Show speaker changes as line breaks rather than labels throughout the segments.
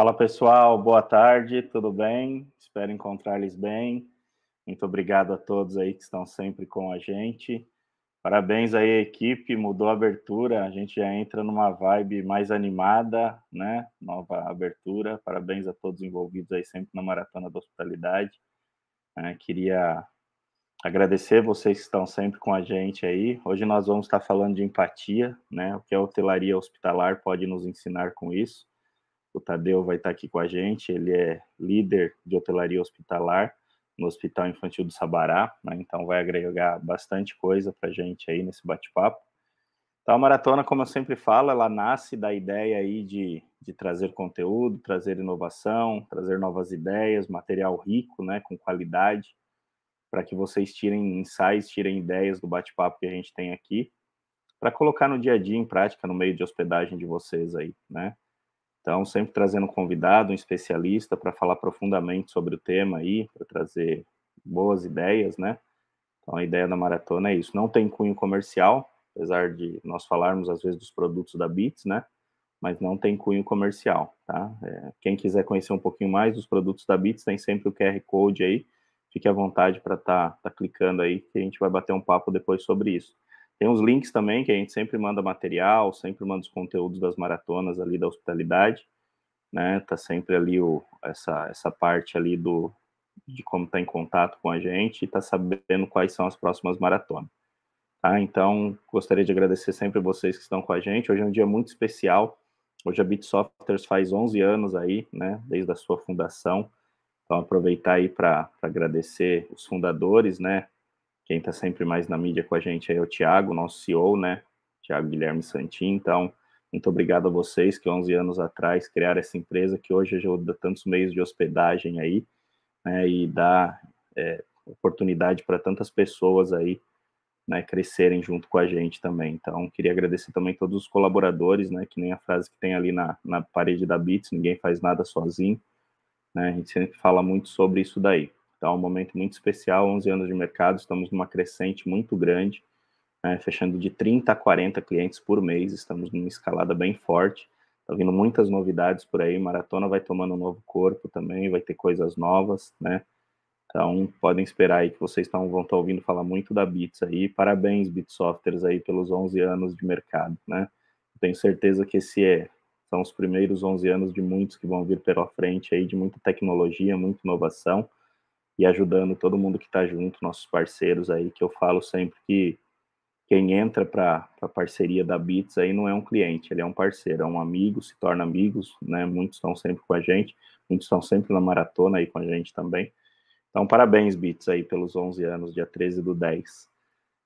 Fala pessoal, boa tarde, tudo bem? Espero encontrar-lhes bem. Muito obrigado a todos aí que estão sempre com a gente. Parabéns aí à equipe, mudou a abertura, a gente já entra numa vibe mais animada, né? Nova abertura. Parabéns a todos envolvidos aí sempre na Maratona da Hospitalidade. É, queria agradecer vocês que estão sempre com a gente aí. Hoje nós vamos estar falando de empatia, né? O que a hotelaria hospitalar pode nos ensinar com isso. O Tadeu vai estar aqui com a gente, ele é líder de hotelaria hospitalar no Hospital Infantil do Sabará, né? então vai agregar bastante coisa para a gente aí nesse bate-papo. Então, a maratona, como eu sempre falo, ela nasce da ideia aí de, de trazer conteúdo, trazer inovação, trazer novas ideias, material rico, né, com qualidade, para que vocês tirem insights, tirem ideias do bate-papo que a gente tem aqui, para colocar no dia a dia em prática no meio de hospedagem de vocês aí, né? Então, sempre trazendo um convidado, um especialista para falar profundamente sobre o tema aí, para trazer boas ideias, né? Então, a ideia da maratona é isso. Não tem cunho comercial, apesar de nós falarmos às vezes dos produtos da Bits, né? Mas não tem cunho comercial, tá? É, quem quiser conhecer um pouquinho mais dos produtos da Bits, tem sempre o QR Code aí. Fique à vontade para estar tá, tá clicando aí, que a gente vai bater um papo depois sobre isso. Tem os links também, que a gente sempre manda material, sempre manda os conteúdos das maratonas ali da hospitalidade, né? Tá sempre ali o, essa, essa parte ali do de como tá em contato com a gente e tá sabendo quais são as próximas maratonas. Tá? Então, gostaria de agradecer sempre vocês que estão com a gente. Hoje é um dia muito especial. Hoje a Bit Softwares faz 11 anos aí, né, desde a sua fundação. Então, aproveitar aí para agradecer os fundadores, né, quem está sempre mais na mídia com a gente é o Tiago, nosso CEO, né? Tiago Guilherme Santin. Então, muito obrigado a vocês que 11 anos atrás criaram essa empresa que hoje ajuda tantos meios de hospedagem aí, né? E dá é, oportunidade para tantas pessoas aí, né? Crescerem junto com a gente também. Então, queria agradecer também todos os colaboradores, né? Que nem a frase que tem ali na, na parede da Bits, ninguém faz nada sozinho. Né? A gente sempre fala muito sobre isso daí. Então, é um momento muito especial, 11 anos de mercado, estamos numa crescente muito grande, né, fechando de 30 a 40 clientes por mês, estamos numa escalada bem forte, está vindo muitas novidades por aí, Maratona vai tomando um novo corpo também, vai ter coisas novas, né, então podem esperar aí que vocês tão, vão estar ouvindo falar muito da Bits aí, parabéns Bit Softwares aí pelos 11 anos de mercado, né, tenho certeza que esse é, são os primeiros 11 anos de muitos que vão vir pela frente aí, de muita tecnologia, muita inovação, e ajudando todo mundo que está junto, nossos parceiros aí, que eu falo sempre que quem entra para a parceria da Bits aí não é um cliente, ele é um parceiro, é um amigo, se torna amigos, né? Muitos estão sempre com a gente, muitos estão sempre na maratona aí com a gente também. Então, parabéns, Bits, aí pelos 11 anos, dia 13 do 10.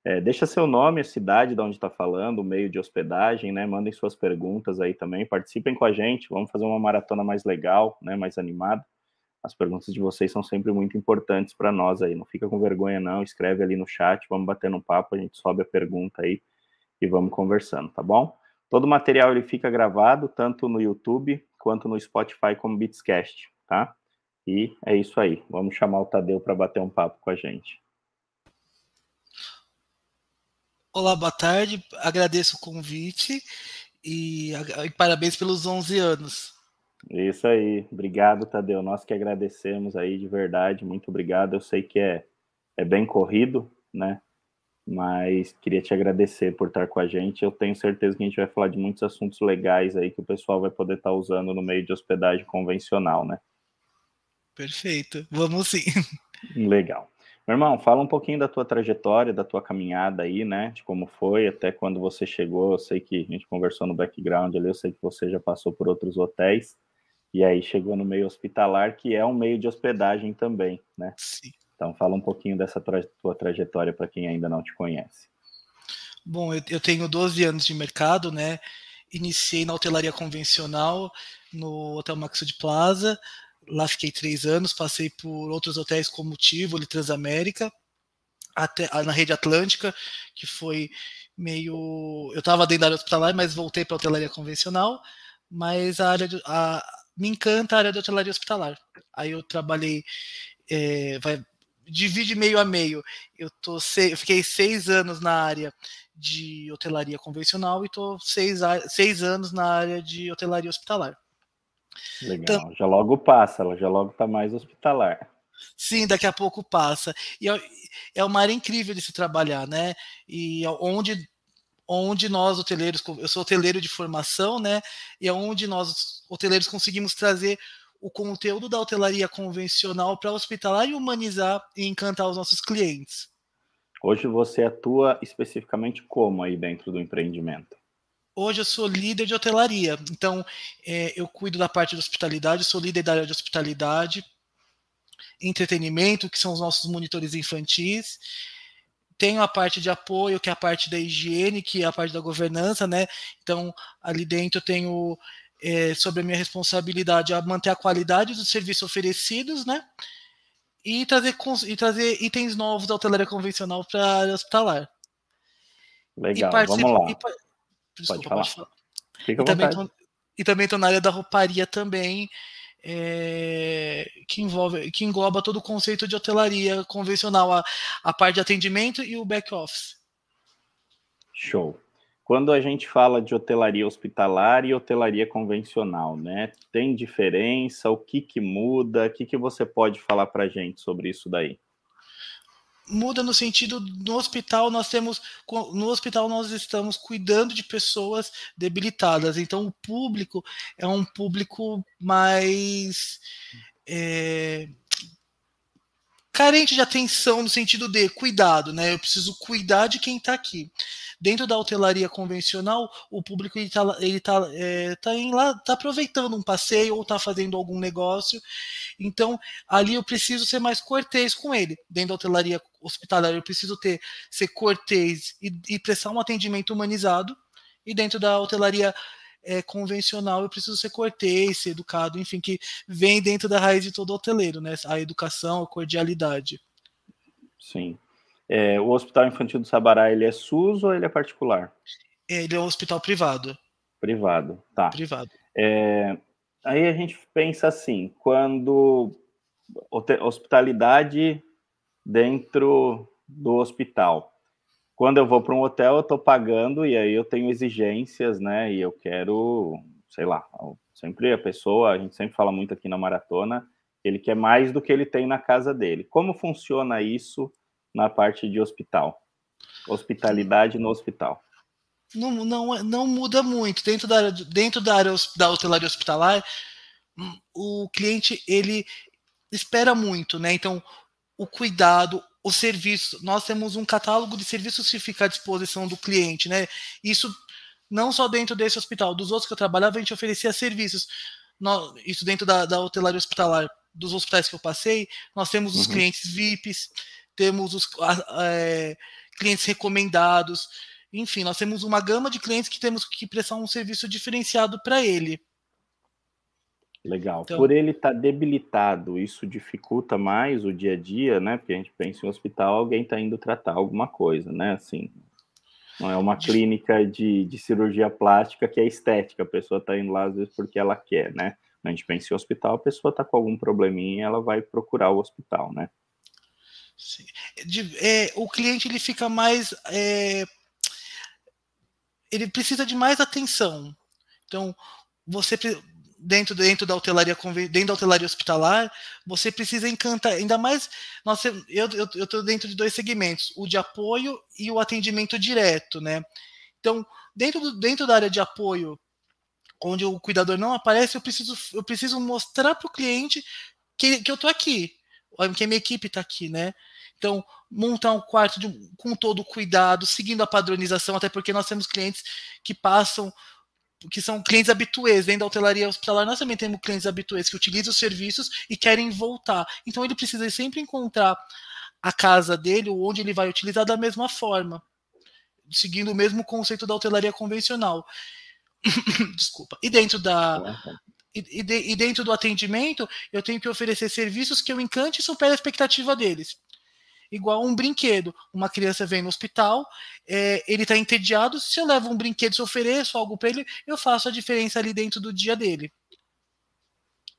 É, deixa seu nome, a cidade de onde está falando, o meio de hospedagem, né? Mandem suas perguntas aí também, participem com a gente, vamos fazer uma maratona mais legal, né? Mais animada. As perguntas de vocês são sempre muito importantes para nós aí. Não fica com vergonha, não. Escreve ali no chat, vamos bater um papo, a gente sobe a pergunta aí e vamos conversando, tá bom? Todo o material ele fica gravado, tanto no YouTube quanto no Spotify como Beatscast, tá? E é isso aí. Vamos chamar o Tadeu para bater um papo com a gente.
Olá, boa tarde. Agradeço o convite e, e parabéns pelos 11 anos.
Isso aí. Obrigado, Tadeu. Nós que agradecemos aí de verdade. Muito obrigado. Eu sei que é, é bem corrido, né? Mas queria te agradecer por estar com a gente. Eu tenho certeza que a gente vai falar de muitos assuntos legais aí que o pessoal vai poder estar usando no meio de hospedagem convencional, né?
Perfeito. Vamos sim.
Legal. Meu irmão, fala um pouquinho da tua trajetória, da tua caminhada aí, né? De como foi, até quando você chegou. Eu sei que a gente conversou no background ali, eu sei que você já passou por outros hotéis. E aí chegou no meio hospitalar, que é um meio de hospedagem também, né? Sim. Então fala um pouquinho dessa tra tua trajetória para quem ainda não te conhece.
Bom, eu, eu, tenho 12 anos de mercado, né? Iniciei na hotelaria convencional no Hotel Maxud Plaza. Lá fiquei três anos, passei por outros hotéis como Tivoli, Transamérica, até na rede Atlântica, que foi meio. Eu estava dentro da área hospitalar, mas voltei para a hotelaria convencional. Mas a área de, a, me encanta a área de hotelaria hospitalar. Aí eu trabalhei, é, vai, divide meio a meio. Eu, tô eu fiquei seis anos na área de hotelaria convencional e estou seis, seis anos na área de hotelaria hospitalar.
Legal, então, já logo passa, ela já logo está mais hospitalar.
Sim, daqui a pouco passa. E é, é uma área incrível de se trabalhar, né? E onde onde nós hoteleiros, eu sou hoteleiro de formação, né? E é onde nós hoteleiros conseguimos trazer o conteúdo da hotelaria convencional para hospitalar e humanizar e encantar os nossos clientes.
Hoje você atua especificamente como aí dentro do empreendimento?
Hoje eu sou líder de hotelaria, então é, eu cuido da parte de hospitalidade, sou líder da área de hospitalidade, entretenimento, que são os nossos monitores infantis. Tenho a parte de apoio, que é a parte da higiene, que é a parte da governança, né? Então, ali dentro eu tenho é, sobre a minha responsabilidade a manter a qualidade dos serviços oferecidos, né? E trazer, e trazer itens novos da hotelaria convencional para a área hospitalar.
Legal, vamos lá. E, Desculpa, pode falar. Pode falar. Fica e,
também tô, e também estou na área da rouparia também, é, que envolve, que engloba todo o conceito de hotelaria convencional, a, a parte de atendimento e o back office.
Show. Quando a gente fala de hotelaria hospitalar e hotelaria convencional, né? Tem diferença? O que que muda? O que que você pode falar para gente sobre isso daí?
Muda no sentido no hospital nós temos no hospital nós estamos cuidando de pessoas debilitadas. Então o público é um público mais é, carente de atenção no sentido de cuidado né eu preciso cuidar de quem está aqui Dentro da hotelaria convencional, o público está ele tá, é, tá lá, tá aproveitando um passeio ou está fazendo algum negócio. Então, ali eu preciso ser mais cortês com ele. Dentro da hotelaria hospitalar, eu preciso ter ser cortês e, e prestar um atendimento humanizado. E dentro da hotelaria é, convencional, eu preciso ser cortês, ser educado, enfim, que vem dentro da raiz de todo hoteleiro, né? A educação, a cordialidade.
Sim. É, o Hospital Infantil do Sabará, ele é SUS ou ele é particular?
Ele é um hospital privado.
Privado, tá.
Privado.
É, aí a gente pensa assim, quando hospitalidade dentro do hospital. Quando eu vou para um hotel, eu estou pagando e aí eu tenho exigências, né? E eu quero, sei lá, sempre a pessoa, a gente sempre fala muito aqui na maratona, ele quer mais do que ele tem na casa dele. Como funciona isso na parte de hospital. Hospitalidade no hospital.
Não, não, não muda muito. Dentro da, dentro da área da hotelaria hospitalar, hum, o cliente ele espera muito, né? Então, o cuidado, o serviço. Nós temos um catálogo de serviços que fica à disposição do cliente, né? Isso não só dentro desse hospital, dos outros que eu trabalhava, a gente oferecia serviços. Isso dentro da, da hotelaria hospitalar, dos hospitais que eu passei, nós temos os uhum. clientes VIPs, temos os é, clientes recomendados, enfim, nós temos uma gama de clientes que temos que prestar um serviço diferenciado para ele.
Legal. Então, Por ele estar tá debilitado, isso dificulta mais o dia a dia, né? Porque a gente pensa em um hospital, alguém está indo tratar alguma coisa, né? Assim, não é uma clínica de, de cirurgia plástica que é estética, a pessoa está indo lá às vezes porque ela quer, né? A gente pensa em hospital, a pessoa está com algum probleminha, ela vai procurar o hospital, né?
De, é, o cliente ele fica mais. É, ele precisa de mais atenção. Então, você dentro dentro da hotelaria dentro da hotelaria hospitalar você precisa encantar ainda mais nós eu eu estou dentro de dois segmentos o de apoio e o atendimento direto né então dentro do, dentro da área de apoio onde o cuidador não aparece eu preciso eu preciso mostrar para o cliente que, que eu estou aqui que a minha equipe está aqui, né? Então, montar um quarto de, com todo o cuidado, seguindo a padronização, até porque nós temos clientes que passam, que são clientes habituês, dentro da hotelaria hospitalar, nós também temos clientes habituês que utilizam os serviços e querem voltar. Então, ele precisa sempre encontrar a casa dele, ou onde ele vai utilizar da mesma forma, seguindo o mesmo conceito da hotelaria convencional. Desculpa. E dentro da, e, de, e, dentro do atendimento, eu tenho que oferecer serviços que eu encante e supere a expectativa deles. Igual um brinquedo. Uma criança vem no hospital, é, ele está entediado. Se eu levo um brinquedo, se eu ofereço algo para ele, eu faço a diferença ali dentro do dia dele.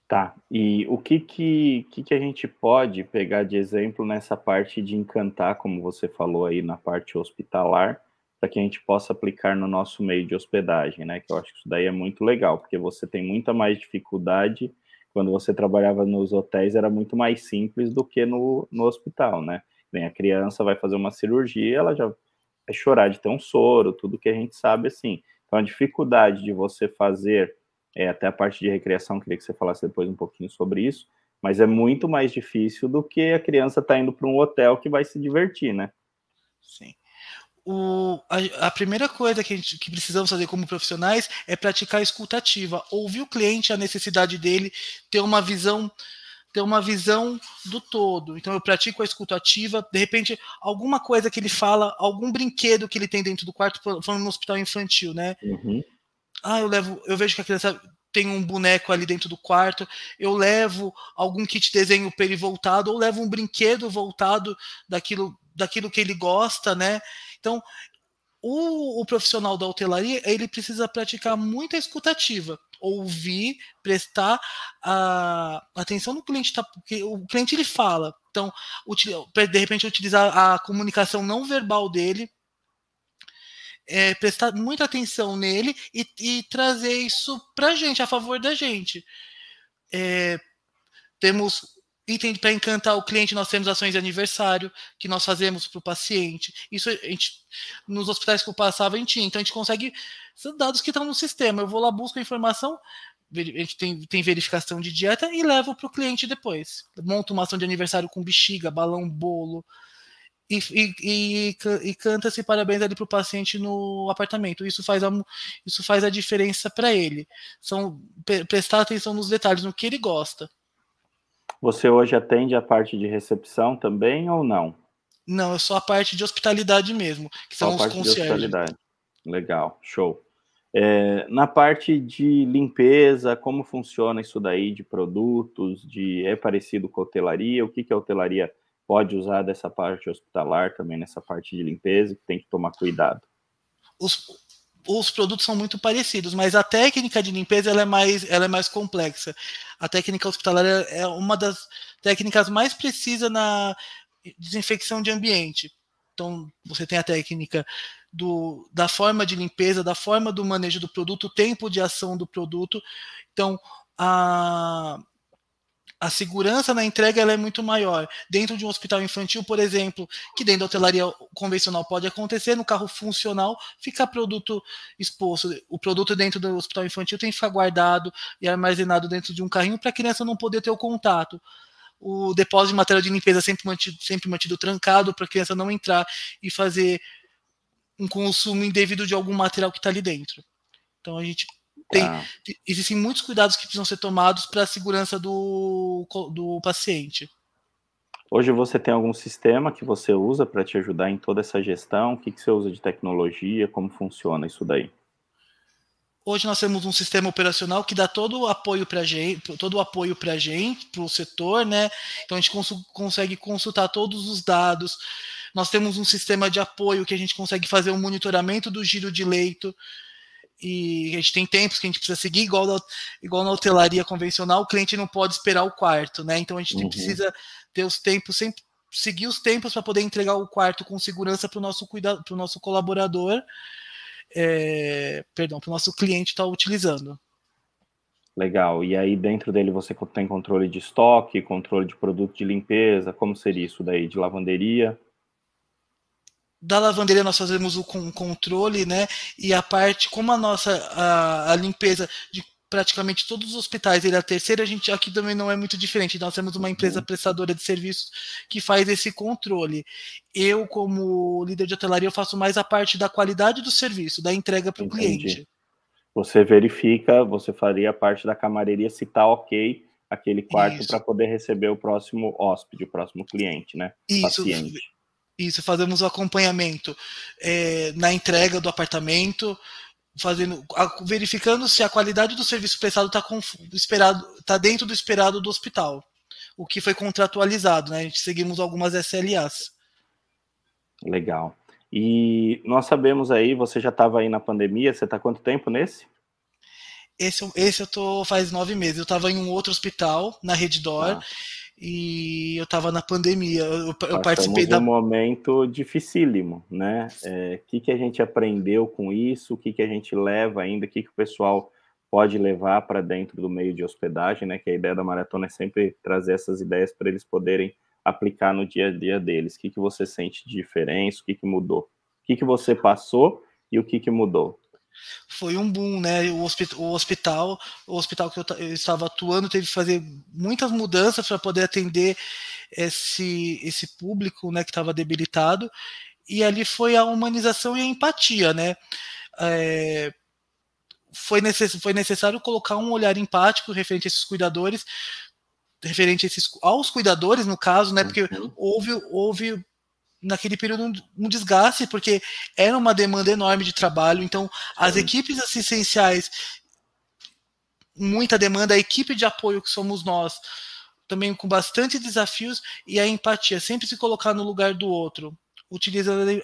Tá. E o que que, que que a gente pode pegar de exemplo nessa parte de encantar, como você falou aí na parte hospitalar, para que a gente possa aplicar no nosso meio de hospedagem, né? Que eu acho que isso daí é muito legal, porque você tem muita mais dificuldade quando você trabalhava nos hotéis, era muito mais simples do que no, no hospital, né? Bem, a criança vai fazer uma cirurgia, ela já vai chorar de ter um soro, tudo que a gente sabe assim. Então, a dificuldade de você fazer, é, até a parte de recreação, queria que você falasse depois um pouquinho sobre isso, mas é muito mais difícil do que a criança estar tá indo para um hotel que vai se divertir, né?
Sim o, a, a, primeira coisa que, gente, que, precisamos fazer como profissionais é praticar a escutativa, ouvir o cliente, a necessidade dele, ter uma visão ter uma visão do todo. Então eu pratico a escutativa, de repente alguma coisa que ele fala, algum brinquedo que ele tem dentro do quarto, falando no hospital infantil, né? Uhum. Ah, eu levo, eu vejo que a criança tem um boneco ali dentro do quarto, eu levo algum kit desenho para ele voltado, ou levo um brinquedo voltado daquilo, daquilo que ele gosta, né? Então, o, o, profissional da hotelaria ele precisa praticar muita escutativa, ouvir, prestar a, atenção no cliente, tá, porque o cliente ele fala. Então, de repente utilizar a comunicação não verbal dele, é, prestar muita atenção nele e, e trazer isso para gente, a favor da gente. É, temos item para encantar o cliente, nós temos ações de aniversário que nós fazemos para o paciente. Isso a gente, nos hospitais que eu passava, a gente tinha. Então a gente consegue. São dados que estão no sistema. Eu vou lá, busco a informação, a gente tem, tem verificação de dieta e levo para o cliente depois. Monto uma ação de aniversário com bexiga, balão, bolo. E, e, e, e canta-se parabéns ali para o paciente no apartamento. Isso faz a, isso faz a diferença para ele. São prestar atenção nos detalhes, no que ele gosta.
Você hoje atende a parte de recepção também ou não?
Não, eu sou a parte de hospitalidade mesmo, que são só os concierge.
Legal, show. É, na parte de limpeza, como funciona isso daí de produtos, de é parecido com a hotelaria? O que, que a hotelaria pode usar dessa parte hospitalar também nessa parte de limpeza que tem que tomar cuidado?
Os, os produtos são muito parecidos, mas a técnica de limpeza ela é, mais, ela é mais complexa. A técnica hospitalar é uma das técnicas mais precisas na desinfecção de ambiente. Então, você tem a técnica do, da forma de limpeza, da forma do manejo do produto, o tempo de ação do produto. Então, a, a segurança na entrega é muito maior. Dentro de um hospital infantil, por exemplo, que dentro da hotelaria convencional pode acontecer, no carro funcional fica produto exposto. O produto dentro do hospital infantil tem que ficar guardado e armazenado dentro de um carrinho para a criança não poder ter o contato. O depósito de material de limpeza sempre mantido, sempre mantido trancado para a criança não entrar e fazer um consumo indevido de algum material que está ali dentro. Então a gente tem, ah. Existem muitos cuidados que precisam ser tomados para a segurança do, do paciente.
Hoje você tem algum sistema que você usa para te ajudar em toda essa gestão? O que, que você usa de tecnologia? Como funciona isso daí?
Hoje nós temos um sistema operacional que dá todo o apoio para gente, todo o apoio para a gente, para o setor, né? Então a gente cons consegue consultar todos os dados. Nós temos um sistema de apoio que a gente consegue fazer um monitoramento do giro de leito e a gente tem tempos que a gente precisa seguir, igual, na, igual na hotelaria convencional, o cliente não pode esperar o quarto, né? Então a gente uhum. precisa ter os tempos, sempre seguir os tempos para poder entregar o quarto com segurança para o nosso cuidado, para o nosso colaborador, é, perdão, para o nosso cliente estar tá utilizando.
Legal. E aí dentro dele você tem controle de estoque, controle de produto de limpeza, como seria isso daí de lavanderia?
Da lavanderia nós fazemos o controle, né? E a parte, como a nossa a, a limpeza de praticamente todos os hospitais ele é a terceira, a gente aqui também não é muito diferente. Nós temos uma empresa uhum. prestadora de serviços que faz esse controle. Eu, como líder de hotelaria, eu faço mais a parte da qualidade do serviço, da entrega para o cliente.
Você verifica, você faria parte da camareria se está ok aquele quarto para poder receber o próximo hóspede, o próximo cliente, né?
Isso. Paciente. Isso, fazemos o acompanhamento é, na entrega do apartamento, fazendo, verificando se a qualidade do serviço prestado está esperado, tá dentro do esperado do hospital, o que foi contratualizado, né? A gente seguimos algumas SLAs.
Legal. E nós sabemos aí, você já estava aí na pandemia, você está quanto tempo nesse?
Esse, esse eu tô faz nove meses. Eu estava em um outro hospital, na Reddor, ah. E eu estava na pandemia. Eu,
eu participei da. um momento dificílimo, né? O é, que, que a gente aprendeu com isso? O que, que a gente leva ainda? O que, que o pessoal pode levar para dentro do meio de hospedagem, né? Que a ideia da maratona é sempre trazer essas ideias para eles poderem aplicar no dia a dia deles. O que, que você sente de diferença? O que, que mudou? O que, que você passou e o que, que mudou?
Foi um boom, né? O hospital, o hospital, o hospital que eu, eu estava atuando teve que fazer muitas mudanças para poder atender esse, esse público, né, que estava debilitado. E ali foi a humanização e a empatia, né? É, foi, necess, foi necessário colocar um olhar empático referente a esses cuidadores, referente a esses, aos cuidadores, no caso, né? Porque uhum. houve, houve naquele período um, um, desgaste, porque era uma demanda enorme de trabalho, então as equipes assistenciais, muita demanda, a equipe de apoio que somos nós, também com bastante desafios, e a empatia, sempre se colocar no lugar do outro, utilizando,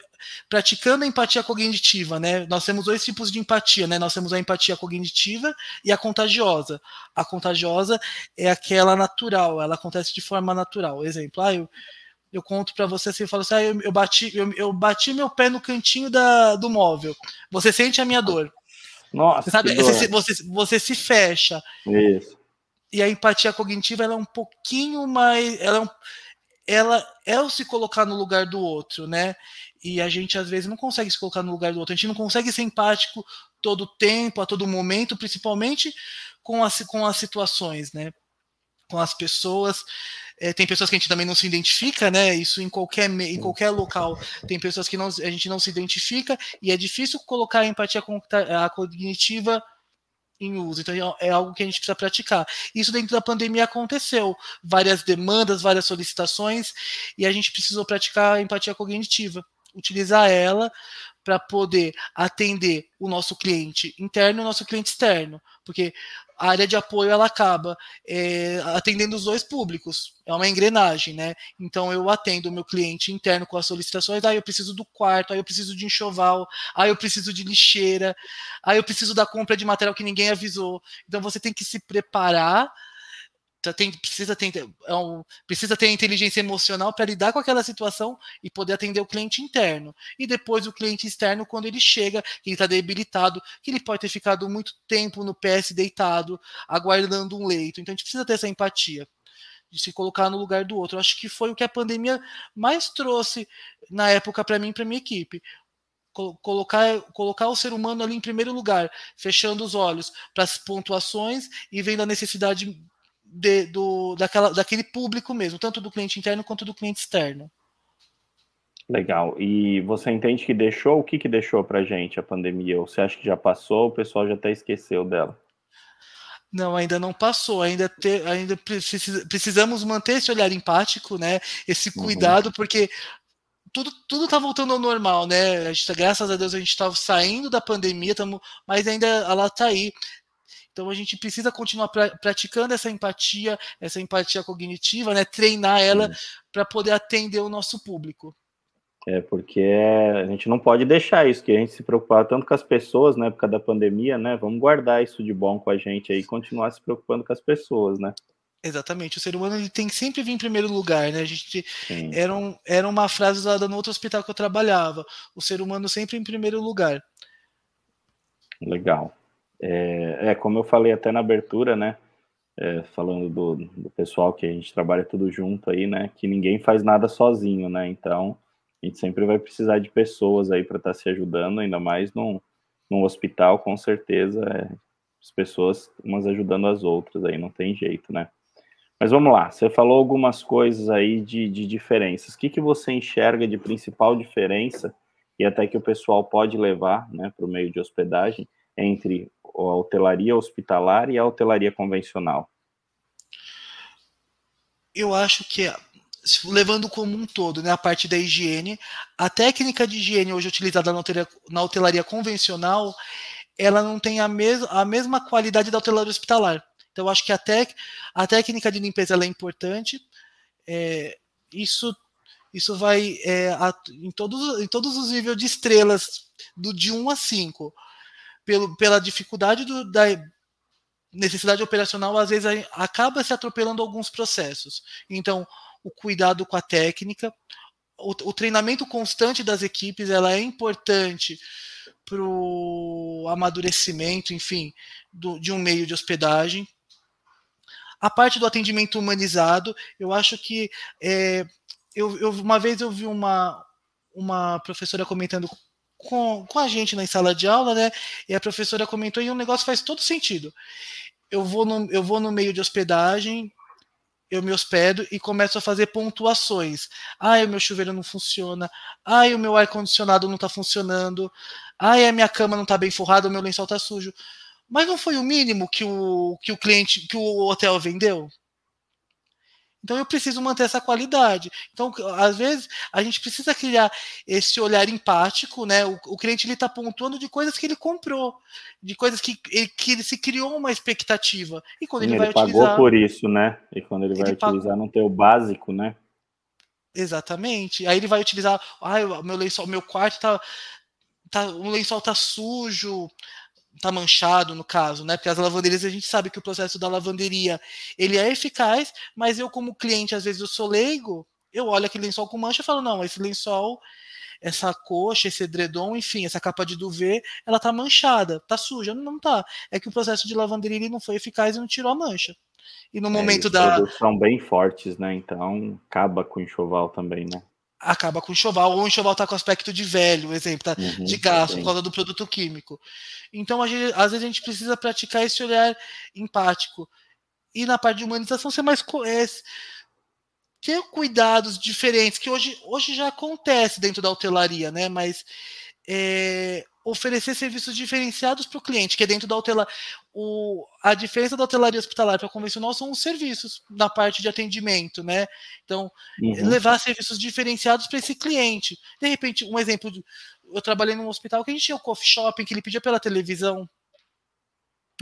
praticando a empatia cognitiva, né? Nós temos dois tipos de empatia, né? Nós temos a empatia cognitiva e a contagiosa. A contagiosa é aquela natural, ela acontece de forma natural. Exemplo, ah, eu, eu conto para você assim, eu falo assim, ah, eu, eu, bati, eu, eu, bati meu pé no cantinho da, do móvel. Você sente a minha dor.
Nossa,
você, sabe, você, você, você, se fecha.
Isso.
E a empatia cognitiva ela é um pouquinho mais, ela é, um, ela é o se colocar no lugar do outro, né? E a gente às vezes não consegue se colocar no lugar do outro. A gente não consegue ser empático todo tempo, a todo momento, principalmente com as, com as situações, né? Com as pessoas. É, tem pessoas que a gente também não se identifica, né? Isso em qualquer, em qualquer local. Tem pessoas que não, a gente não se identifica e é difícil colocar a empatia a cognitiva em uso. Então é, é algo que a gente precisa praticar. Isso dentro da pandemia aconteceu. Várias demandas, várias solicitações, e a gente precisou praticar a empatia cognitiva. Utilizar ela para poder atender o nosso cliente interno e o nosso cliente externo. Porque a área de apoio ela acaba é, atendendo os dois públicos. É uma engrenagem, né? Então eu atendo o meu cliente interno com as solicitações, aí eu preciso do quarto, aí eu preciso de enxoval, aí eu preciso de lixeira, aí eu preciso da compra de material que ninguém avisou. Então você tem que se preparar tem, precisa, ter, é um, precisa ter inteligência emocional para lidar com aquela situação e poder atender o cliente interno. E depois o cliente externo, quando ele chega, que ele está debilitado, que ele pode ter ficado muito tempo no PS deitado, aguardando um leito. Então a gente precisa ter essa empatia de se colocar no lugar do outro. Acho que foi o que a pandemia mais trouxe na época para mim e para minha equipe colocar, colocar o ser humano ali em primeiro lugar, fechando os olhos para as pontuações e vendo a necessidade de, do, daquela, daquele público mesmo, tanto do cliente interno quanto do cliente externo.
Legal. E você entende que deixou? O que, que deixou para gente a pandemia? Ou você acha que já passou? O pessoal já até esqueceu dela?
Não, ainda não passou. Ainda, ter, ainda precisa, precisamos manter esse olhar empático, né? Esse uhum. cuidado, uhum. porque tudo tudo está voltando ao normal, né? A gente, tá, graças a Deus a gente está saindo da pandemia, tamo, mas ainda ela está aí. Então a gente precisa continuar pra, praticando essa empatia, essa empatia cognitiva, né? Treinar ela para poder atender o nosso público.
É, porque a gente não pode deixar isso, que a gente se preocupar tanto com as pessoas na época da pandemia, né? Vamos guardar isso de bom com a gente aí e continuar se preocupando com as pessoas, né?
Exatamente, o ser humano ele tem que sempre vir em primeiro lugar, né? A gente era, um, era uma frase usada no outro hospital que eu trabalhava. O ser humano sempre em primeiro lugar.
Legal. É, é, como eu falei até na abertura, né? É, falando do, do, pessoal que a gente trabalha tudo junto aí, né? Que ninguém faz nada sozinho, né? Então a gente sempre vai precisar de pessoas aí para estar tá se ajudando, ainda mais num, num hospital, com certeza. É, as pessoas umas ajudando as outras aí, não tem jeito, né? Mas vamos lá, você falou algumas coisas aí de, de diferenças. O que, que você enxerga de principal diferença e até que o pessoal pode levar né, para o meio de hospedagem entre a hotelaria hospitalar e a hotelaria convencional?
Eu acho que levando como um todo, né, a parte da higiene, a técnica de higiene hoje utilizada na hotelaria, na hotelaria convencional, ela não tem a, mes a mesma qualidade da hotelaria hospitalar. Então, acho que a, a técnica de limpeza é importante. É, isso, isso vai é, em, todos, em todos os níveis de estrelas, do de 1 a 5 pelo, pela dificuldade do, da, necessidade operacional às vezes acaba se atropelando alguns processos. Então, o cuidado com a técnica, o, o treinamento constante das equipes, ela é importante para o amadurecimento, enfim, do, de um meio de hospedagem. A parte do atendimento humanizado, eu acho que é, eu, eu, uma vez eu vi uma, uma professora comentando com, com a gente na sala de aula, né? E a professora comentou e um negócio faz todo sentido. Eu vou no, eu vou no meio de hospedagem, eu me hospedo e começo a fazer pontuações. Ai, o meu chuveiro não funciona. Ai, o meu ar-condicionado não está funcionando. Ai, a minha cama não está bem forrada, o meu lençol está sujo. Mas não foi o mínimo que o, que o cliente, que o hotel vendeu? Então eu preciso manter essa qualidade. Então, às vezes, a gente precisa criar esse olhar empático, né? O, o cliente ele está pontuando de coisas que ele comprou, de coisas que, que ele se criou uma expectativa. E quando ele, ele vai
pagou utilizar. por isso, né? E quando ele, ele vai utilizar, não ter o básico, né?
Exatamente. Aí ele vai utilizar. Ah, meu lençol, meu quarto tá. tá o lençol tá sujo tá manchado no caso, né? Porque as lavanderias a gente sabe que o processo da lavanderia ele é eficaz, mas eu como cliente às vezes eu sou leigo, eu olho aquele lençol com mancha e falo não, esse lençol, essa coxa, esse edredom, enfim, essa capa de duvet, ela tá manchada, tá suja, não tá. É que o processo de lavanderia ele não foi eficaz e não tirou a mancha. E no é, momento da
são bem fortes, né? Então acaba com o enxoval também, né?
Acaba com enxoval, ou o enxoval está com aspecto de velho, exemplo, tá? Uhum, de gasto, por causa do produto químico. Então, gente, às vezes, a gente precisa praticar esse olhar empático. E na parte de humanização, ser mais. É, ter cuidados diferentes, que hoje, hoje já acontece dentro da hotelaria, né? Mas é, oferecer serviços diferenciados para o cliente, que é dentro da hotelaria. O, a diferença da hotelaria hospitalar para a convencional são os serviços na parte de atendimento, né? Então, uhum. levar serviços diferenciados para esse cliente. De repente, um exemplo, eu trabalhei num hospital que a gente tinha o coffee shopping, que ele pedia pela televisão.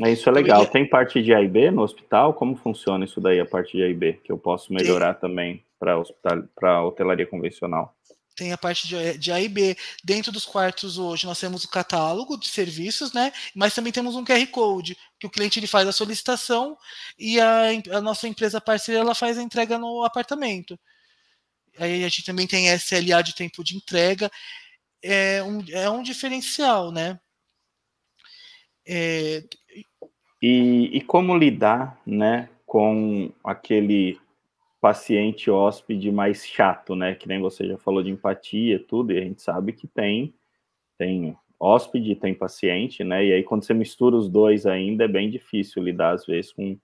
É, isso é legal. Tem parte de A e B no hospital? Como funciona isso daí, a parte de A e B? Que eu posso melhorar também para a hotelaria convencional
tem a parte de, de A e B. Dentro dos quartos hoje nós temos o catálogo de serviços, né? Mas também temos um QR Code, que o cliente ele faz a solicitação e a, a nossa empresa parceira ela faz a entrega no apartamento. Aí a gente também tem SLA de tempo de entrega. É um, é um diferencial, né?
É... E, e como lidar, né, com aquele paciente hóspede mais chato, né? Que nem você já falou de empatia, tudo, e a gente sabe que tem tem hóspede, tem paciente, né? E aí quando você mistura os dois ainda é bem difícil lidar às vezes com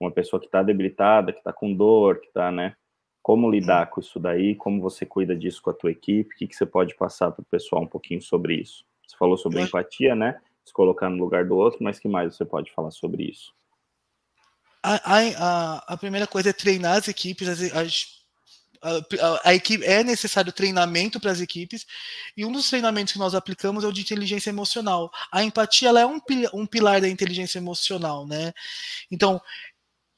uma pessoa que está debilitada, que está com dor, que está, né? Como lidar com isso daí? Como você cuida disso com a tua equipe? O que, que você pode passar para o pessoal um pouquinho sobre isso? Você falou sobre empatia, né? Se colocar no lugar do outro, mas que mais você pode falar sobre isso?
A, a, a primeira coisa é treinar as equipes, as, as a, a, equipe é necessário treinamento para as equipes e um dos treinamentos que nós aplicamos é o de inteligência emocional. A empatia ela é um, um pilar da inteligência emocional, né? Então,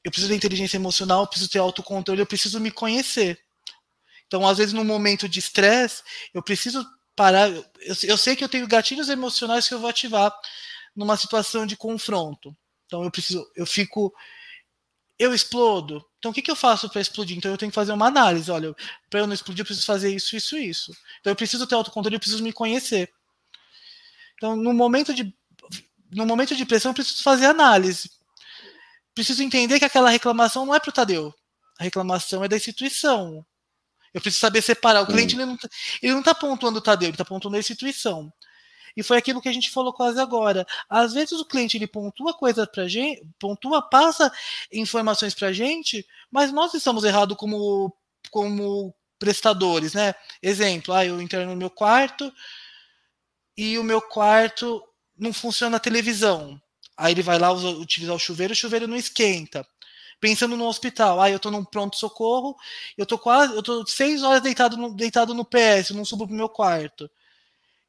eu preciso da inteligência emocional, preciso ter autocontrole, eu preciso me conhecer. Então, às vezes, no momento de estresse, eu preciso parar. Eu, eu sei que eu tenho gatilhos emocionais que eu vou ativar numa situação de confronto. Então, eu preciso, eu fico eu explodo. Então, o que, que eu faço para explodir? Então, eu tenho que fazer uma análise. Olha, para eu não explodir, eu preciso fazer isso, isso, isso. Então, eu preciso ter autocontrole, eu preciso me conhecer. Então, no momento de, no momento de pressão, eu preciso fazer análise. Preciso entender que aquela reclamação não é para o Tadeu. A reclamação é da instituição. Eu preciso saber separar. O cliente ele não está pontuando o Tadeu, ele está pontuando a instituição. E foi aquilo que a gente falou quase agora. Às vezes o cliente ele pontua coisa para gente, pontua, passa informações para gente, mas nós estamos errados como como prestadores, né? Exemplo, ah, eu entro no meu quarto e o meu quarto não funciona a televisão. Aí ele vai lá utilizar o chuveiro, o chuveiro não esquenta. Pensando no hospital, ah, eu tô num pronto-socorro, eu tô quase, eu tô seis horas deitado no, deitado no PS, não subo pro meu quarto.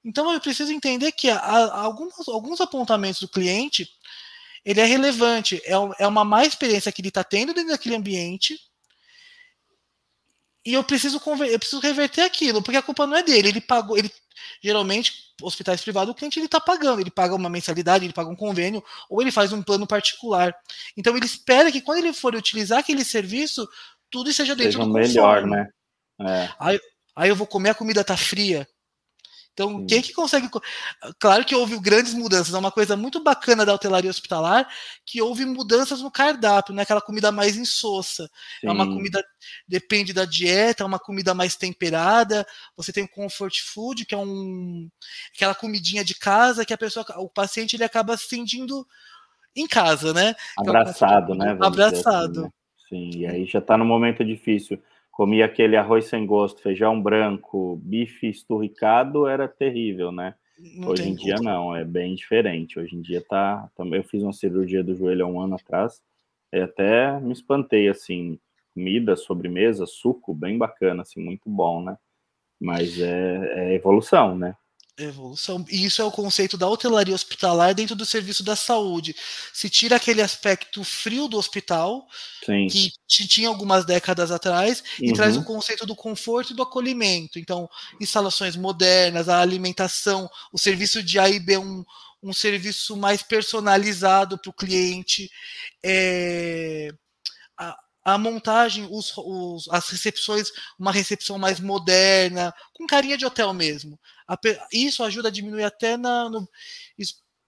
Então eu preciso entender que alguns, alguns apontamentos do cliente ele é relevante, é, é uma má experiência que ele está tendo dentro daquele ambiente e eu preciso eu preciso reverter aquilo, porque a culpa não é dele. Ele pagou, ele geralmente hospitais privados o cliente ele está pagando, ele paga uma mensalidade, ele paga um convênio ou ele faz um plano particular. Então ele espera que quando ele for utilizar aquele serviço, tudo seja dentro seja do
melhor, conforme. né?
É. Aí, aí eu vou comer a comida tá fria. Então, Sim. quem que consegue. Claro que houve grandes mudanças. É uma coisa muito bacana da hotelaria hospitalar que houve mudanças no cardápio, não é aquela comida mais insossa. Sim. É uma comida. Depende da dieta, é uma comida mais temperada. Você tem o comfort food, que é um. aquela comidinha de casa que a pessoa. O paciente ele acaba se sentindo em casa, né?
Abraçado, então, né?
Abraçado. Assim, né?
Sim, e aí já está no momento difícil comia aquele arroz sem gosto, feijão branco, bife esturricado, era terrível, né? Não Hoje em dia não, é bem diferente. Hoje em dia tá. Eu fiz uma cirurgia do joelho há um ano atrás, e até me espantei, assim, comida, sobremesa, suco, bem bacana, assim, muito bom, né? Mas é, é evolução, né?
Evolução. E isso é o conceito da hotelaria hospitalar dentro do serviço da saúde. Se tira aquele aspecto frio do hospital, Sim. que tinha algumas décadas atrás, uhum. e traz o conceito do conforto e do acolhimento. Então, instalações modernas, a alimentação, o serviço de A e B, um, um serviço mais personalizado para o cliente. É, a montagem, os, os, as recepções, uma recepção mais moderna, com carinha de hotel mesmo. Isso ajuda a diminuir até na, no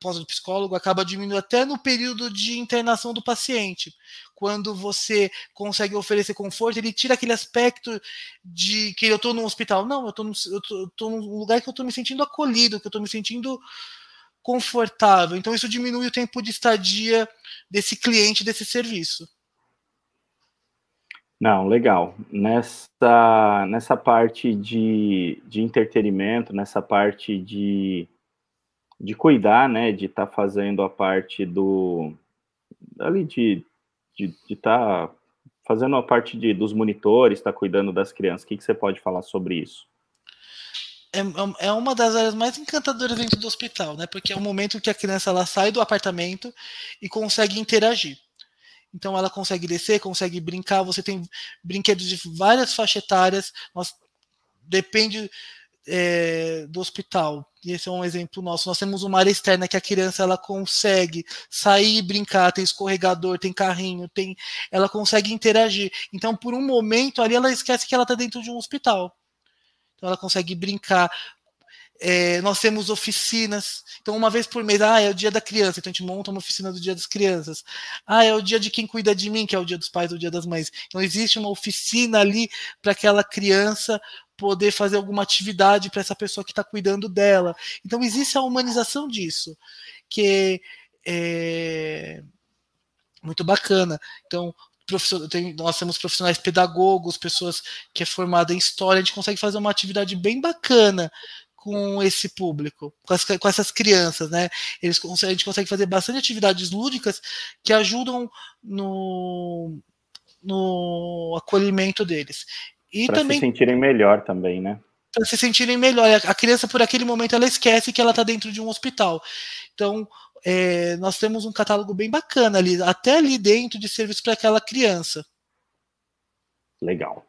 pós do psicólogo acaba diminuindo até no período de internação do paciente. Quando você consegue oferecer conforto, ele tira aquele aspecto de que eu estou no hospital. Não, eu estou num lugar que eu estou me sentindo acolhido, que eu estou me sentindo confortável. Então isso diminui o tempo de estadia desse cliente desse serviço.
Não, legal. Nessa, nessa parte de, de entretenimento, nessa parte de, de cuidar, né, de estar tá fazendo a parte do ali de estar tá fazendo a parte de, dos monitores, estar tá cuidando das crianças. O que, que você pode falar sobre isso?
É, é, é uma das áreas mais encantadoras dentro do hospital, né? Porque é o momento que a criança ela sai do apartamento e consegue interagir. Então ela consegue descer, consegue brincar. Você tem brinquedos de várias faixas etárias. Nós, depende é, do hospital. Esse é um exemplo nosso. Nós temos uma área externa que a criança ela consegue sair e brincar, tem escorregador, tem carrinho, tem, ela consegue interagir. Então, por um momento ali, ela esquece que ela está dentro de um hospital. Então, ela consegue brincar. É, nós temos oficinas. Então, uma vez por mês, ah, é o dia da criança, então a gente monta uma oficina do dia das crianças. Ah, é o dia de quem cuida de mim, que é o dia dos pais, o dia das mães. Então, existe uma oficina ali para aquela criança poder fazer alguma atividade para essa pessoa que está cuidando dela. Então, existe a humanização disso, que é muito bacana. Então, nós temos profissionais pedagogos, pessoas que é formada em história, a gente consegue fazer uma atividade bem bacana com esse público, com, as, com essas crianças, né? Eles, a gente consegue fazer bastante atividades lúdicas que ajudam no, no acolhimento deles.
E pra também se sentirem melhor também, né?
Para se sentirem melhor. A criança, por aquele momento, ela esquece que ela está dentro de um hospital. Então, é, nós temos um catálogo bem bacana ali, até ali dentro de serviço para aquela criança.
Legal.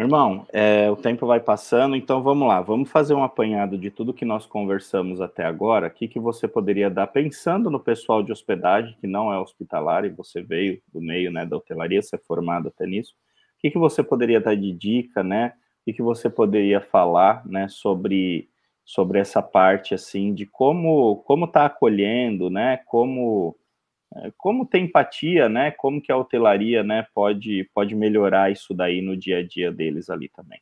Irmão, é, o tempo vai passando, então vamos lá, vamos fazer um apanhado de tudo que nós conversamos até agora. O que, que você poderia dar, pensando no pessoal de hospedagem, que não é hospitalar, e você veio do meio né, da hotelaria, você é formado até nisso. O que, que você poderia dar de dica, né? O que, que você poderia falar, né, sobre, sobre essa parte, assim, de como como tá acolhendo, né? Como como tem empatia, né? Como que a hotelaria, né, pode pode melhorar isso daí no dia a dia deles ali também.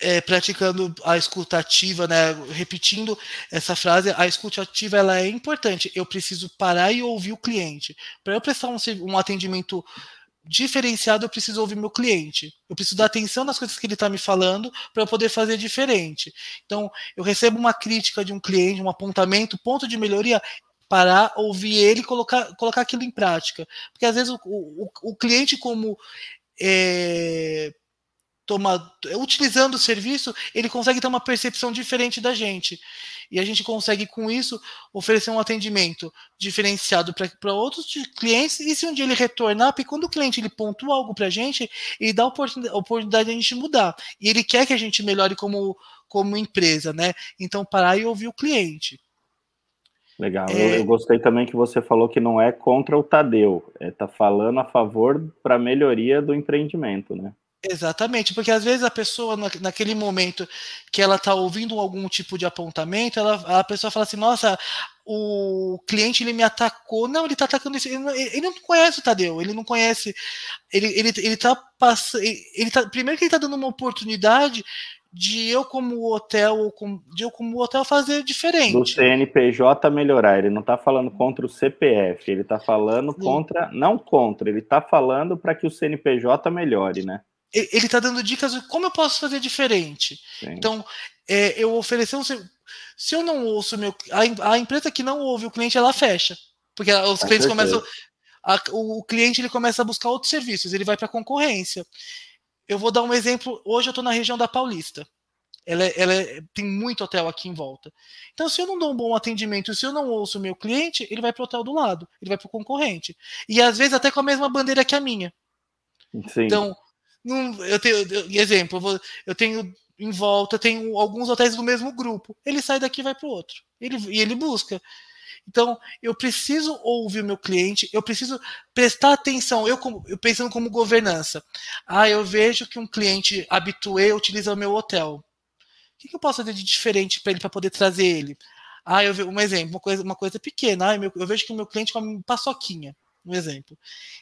É, praticando a escutativa, né, repetindo essa frase, a escutativa ela é importante. Eu preciso parar e ouvir o cliente. Para eu prestar um, um atendimento diferenciado, eu preciso ouvir meu cliente. Eu preciso dar atenção nas coisas que ele está me falando para eu poder fazer diferente. Então, eu recebo uma crítica de um cliente, um apontamento, ponto de melhoria, parar, ouvir ele colocar, colocar aquilo em prática. Porque às vezes o, o, o cliente, como é, toma, utilizando o serviço, ele consegue ter uma percepção diferente da gente. E a gente consegue, com isso, oferecer um atendimento diferenciado para outros clientes. E se um dia ele retornar, porque quando o cliente ele pontua algo para a gente, ele dá a oportunidade, a oportunidade de a gente mudar. E ele quer que a gente melhore como, como empresa, né? Então, parar e ouvir o cliente.
Legal. É... Eu, eu, gostei também que você falou que não é contra o Tadeu, é tá falando a favor para a melhoria do empreendimento, né?
Exatamente, porque às vezes a pessoa, naquele momento que ela está ouvindo algum tipo de apontamento, ela, a pessoa fala assim: nossa, o cliente ele me atacou. Não, ele está atacando isso. Ele não, ele não, conhece o Tadeu, ele não conhece. Ele, ele, ele tá passando. Ele tá, primeiro que ele está dando uma oportunidade de eu como hotel de eu como hotel fazer diferente.
Do CNPJ melhorar, ele não está falando contra o CPF, ele está falando contra, não contra, ele está falando para que o CNPJ melhore, né?
Ele está dando dicas de como eu posso fazer diferente. Sim. Então, é, eu oferecer um se eu não ouço meu a, a, empresa que não ouve o cliente ela fecha, porque os Com clientes certeza. começam a, o, o cliente ele começa a buscar outros serviços, ele vai para a concorrência. Eu vou dar um exemplo. Hoje eu estou na região da Paulista. Ela, é, ela é, tem muito hotel aqui em volta. Então, se eu não dou um bom atendimento, se eu não ouço o meu cliente, ele vai para o hotel do lado, ele vai para o concorrente. E às vezes até com a mesma bandeira que a minha. Sim. Então, eu tenho, eu, exemplo, eu, vou, eu tenho em volta, tenho alguns hotéis do mesmo grupo. Ele sai daqui e vai para o outro. Ele, e ele busca. Então, eu preciso ouvir o meu cliente, eu preciso prestar atenção, eu, eu pensando como governança. Ah, eu vejo que um cliente habitué utiliza o meu hotel. O que, que eu posso fazer de diferente para ele, para poder trazer ele? Ah, eu vejo um exemplo, uma coisa, uma coisa pequena. Ah, eu vejo que o meu cliente come paçoquinha um exemplo.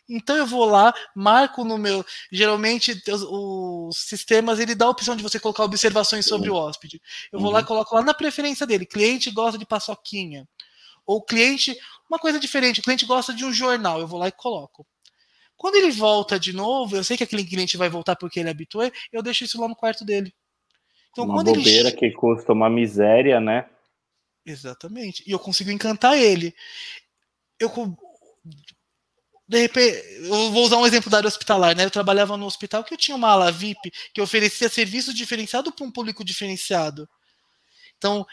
Então eu vou lá, marco no meu. Geralmente os, os, sistemas ele dá a opção de você colocar observações sobre o hóspede. Eu vou uhum. lá e coloco lá na preferência dele. Cliente gosta de paçoquinha. Ou o cliente, uma coisa diferente, o cliente gosta de um jornal, eu vou lá e coloco. Quando ele volta de novo, eu sei que aquele cliente vai voltar porque ele é habitué, eu deixo isso lá no quarto dele.
Então, uma bobeira ele... que custa uma miséria, né?
Exatamente. E eu consigo encantar ele. Eu de repente, eu vou usar um exemplo da área hospitalar, né? Eu trabalhava no hospital que eu tinha uma ala VIP que oferecia serviço diferenciado para um público diferenciado. Então,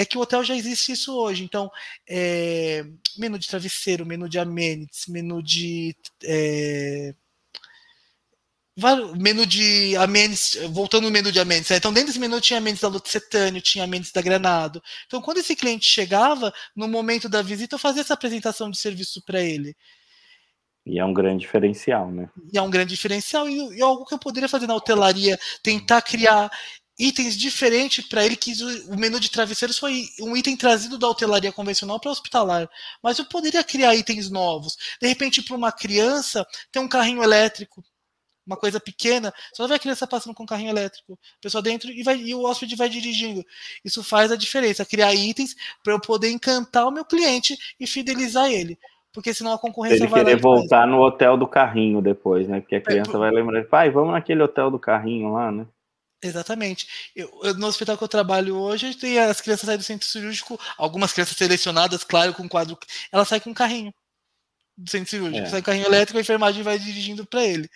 é que o hotel já existe isso hoje. Então, é, menu de travesseiro, menu de amenities, menu de. É, menu de amenities, voltando no menu de amenities. Né? Então, dentro desse menu tinha amenities da Lutzetânio, tinha amenities da Granado. Então, quando esse cliente chegava, no momento da visita, eu fazia essa apresentação de serviço para ele.
E é um grande diferencial, né?
E é um grande diferencial e, e algo que eu poderia fazer na hotelaria, tentar criar itens diferentes para ele, que o menu de travesseiros foi um item trazido da hotelaria convencional para hospitalar. Mas eu poderia criar itens novos. De repente, para uma criança, ter um carrinho elétrico, uma coisa pequena, só vai a criança passando com um carrinho elétrico, a pessoa dentro e, vai, e o hóspede vai dirigindo. Isso faz a diferença, criar itens para eu poder encantar o meu cliente e fidelizar ele porque senão a concorrência
Ele vai querer voltar no hotel do carrinho depois, né? Porque a criança é, vai lembrar, pai, vamos naquele hotel do carrinho lá, né?
Exatamente. Eu, eu, no hospital que eu trabalho hoje, tem as crianças saem do centro cirúrgico, algumas crianças selecionadas, claro, com quadro. Ela sai com um carrinho do centro cirúrgico, é. sai com carrinho elétrico, a enfermagem vai dirigindo para ele.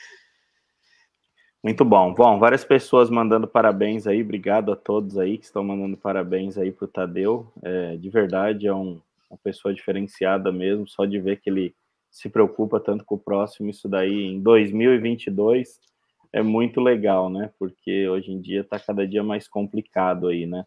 Muito bom. Bom, várias pessoas mandando parabéns aí, obrigado a todos aí que estão mandando parabéns aí pro Tadeu. É, de verdade, é um, uma pessoa diferenciada mesmo, só de ver que ele se preocupa tanto com o próximo, isso daí em 2022 é muito legal, né? Porque hoje em dia está cada dia mais complicado aí, né?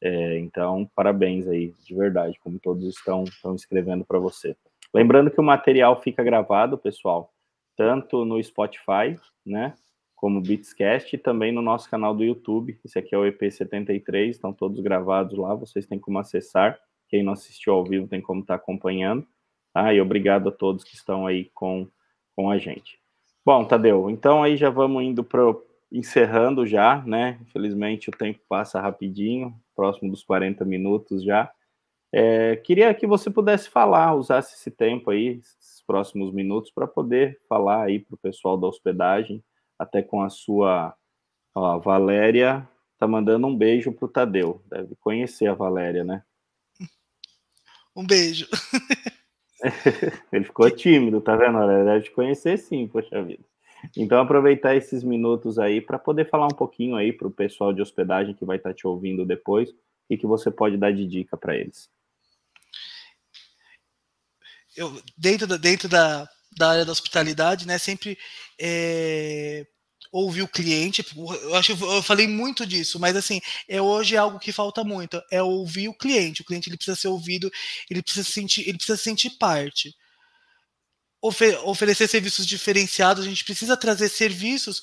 É, então, parabéns aí, de verdade, como todos estão, estão escrevendo para você. Lembrando que o material fica gravado, pessoal, tanto no Spotify, né? Como Beatscast e também no nosso canal do YouTube. Esse aqui é o EP73, estão todos gravados lá, vocês têm como acessar. Quem não assistiu ao vivo tem como estar tá acompanhando. Tá? E obrigado a todos que estão aí com, com a gente. Bom, Tadeu, então aí já vamos indo para encerrando já, né? Infelizmente o tempo passa rapidinho, próximo dos 40 minutos já. É, queria que você pudesse falar, usasse esse tempo aí, esses próximos minutos, para poder falar aí para o pessoal da hospedagem, até com a sua ó, a Valéria tá mandando um beijo para o Tadeu. Deve conhecer a Valéria, né?
Um beijo.
Ele ficou tímido, tá vendo? Ele deve te conhecer sim, poxa vida. Então, aproveitar esses minutos aí para poder falar um pouquinho aí para o pessoal de hospedagem que vai estar tá te ouvindo depois e que você pode dar de dica para eles.
Eu, dentro da, dentro da, da área da hospitalidade, né, sempre é, ouvir o cliente. Eu acho eu falei muito disso, mas assim, é hoje é algo que falta muito, é ouvir o cliente. O cliente ele precisa ser ouvido, ele precisa sentir, ele precisa sentir parte. Ofe oferecer serviços diferenciados, a gente precisa trazer serviços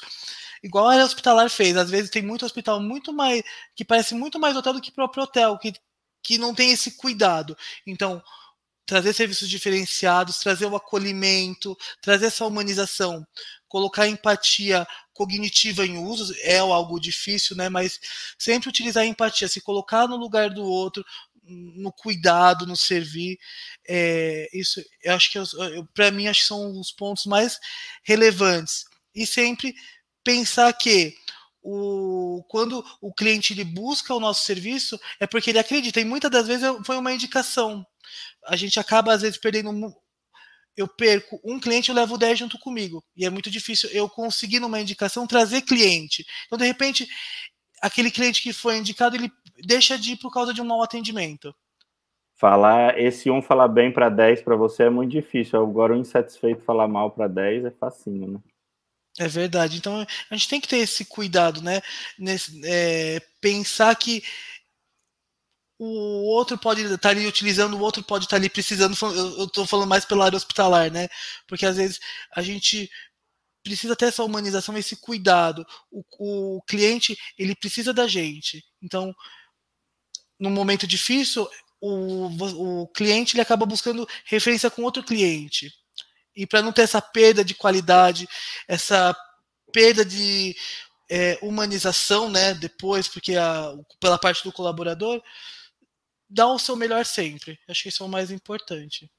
igual a área hospitalar fez. Às vezes tem muito hospital muito mais que parece muito mais hotel do que próprio hotel, que, que não tem esse cuidado. Então, trazer serviços diferenciados, trazer o acolhimento, trazer essa humanização, colocar empatia cognitiva em uso é algo difícil, né? Mas sempre utilizar a empatia, se colocar no lugar do outro, no cuidado, no servir, é, isso eu acho que para mim acho que são os pontos mais relevantes e sempre pensar que o, quando o cliente ele busca o nosso serviço é porque ele acredita e muitas das vezes foi uma indicação a gente acaba às vezes perdendo eu perco um cliente, eu levo 10 junto comigo. E é muito difícil eu conseguir numa indicação trazer cliente. Então, de repente, aquele cliente que foi indicado, ele deixa de ir por causa de um mau atendimento.
Falar, esse um falar bem para 10 para você é muito difícil. Agora, o insatisfeito falar mal para 10 é facinho, né?
É verdade. Então, a gente tem que ter esse cuidado, né? Nesse, é, pensar que o outro pode estar tá ali utilizando, o outro pode estar tá ali precisando. Eu estou falando mais pela área hospitalar, né? Porque às vezes a gente precisa ter essa humanização, esse cuidado. O, o cliente ele precisa da gente. Então, num momento difícil, o, o cliente ele acaba buscando referência com outro cliente. E para não ter essa perda de qualidade, essa perda de é, humanização, né? Depois, porque a, pela parte do colaborador, dá o seu melhor sempre. Acho que isso é o mais importante.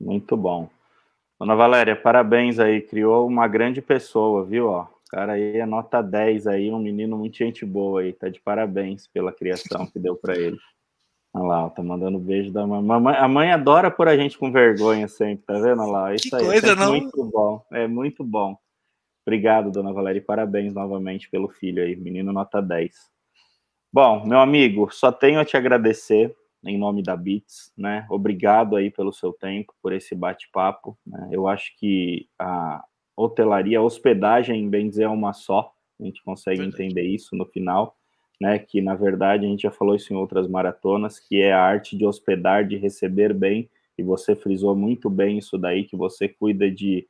Muito bom. Dona Valéria, parabéns aí, criou uma grande pessoa, viu? Ó, o cara aí é nota 10 aí, um menino muito gente boa aí, tá de parabéns pela criação que deu para ele. Olha lá, tá mandando beijo da mamãe. A mãe adora por a gente com vergonha sempre, tá vendo? Olha lá, isso
que
aí
coisa,
é
não?
muito bom, é muito bom. Obrigado, dona Valéria, e parabéns novamente pelo filho aí, menino nota 10. Bom, meu amigo, só tenho a te agradecer em nome da Bits, né? Obrigado aí pelo seu tempo, por esse bate-papo. Né? Eu acho que a hotelaria, a hospedagem, bem dizer, é uma só. A gente consegue verdade. entender isso no final, né? Que na verdade a gente já falou isso em outras maratonas, que é a arte de hospedar, de receber bem. E você frisou muito bem isso daí, que você cuida de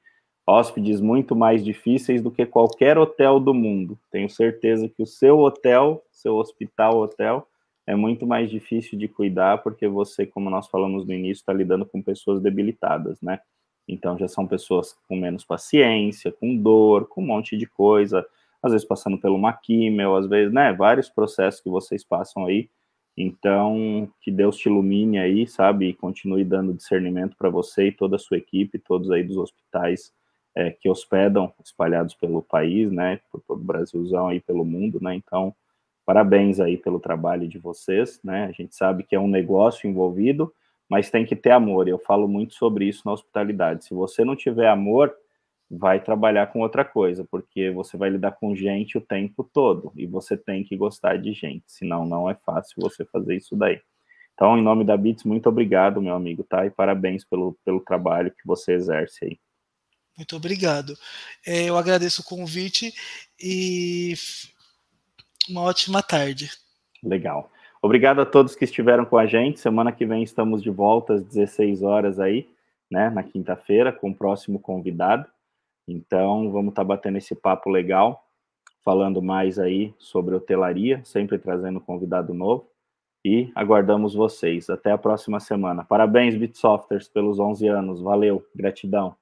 hóspedes muito mais difíceis do que qualquer hotel do mundo. Tenho certeza que o seu hotel, seu hospital hotel, é muito mais difícil de cuidar porque você, como nós falamos no início, está lidando com pessoas debilitadas, né? Então já são pessoas com menos paciência, com dor, com um monte de coisa, às vezes passando pelo uma químio, às vezes, né, vários processos que vocês passam aí. Então, que Deus te ilumine aí, sabe, e continue dando discernimento para você e toda a sua equipe, todos aí dos hospitais é, que hospedam, espalhados pelo país, né, por todo o Brasilzão aí, pelo mundo, né, então Parabéns aí pelo trabalho de vocês, né? A gente sabe que é um negócio envolvido, mas tem que ter amor. Eu falo muito sobre isso na hospitalidade. Se você não tiver amor, vai trabalhar com outra coisa, porque você vai lidar com gente o tempo todo e você tem que gostar de gente, senão não é fácil você fazer isso daí. Então, em nome da Bits, muito obrigado, meu amigo, tá? E parabéns pelo, pelo trabalho que você exerce aí.
Muito obrigado. É, eu agradeço o convite e uma ótima tarde.
Legal. Obrigado a todos que estiveram com a gente. Semana que vem estamos de volta às 16 horas aí, né, na quinta-feira, com o próximo convidado. Então, vamos estar tá batendo esse papo legal, falando mais aí sobre hotelaria, sempre trazendo convidado novo. E aguardamos vocês. Até a próxima semana. Parabéns, Bitsofters, pelos 11 anos. Valeu, gratidão.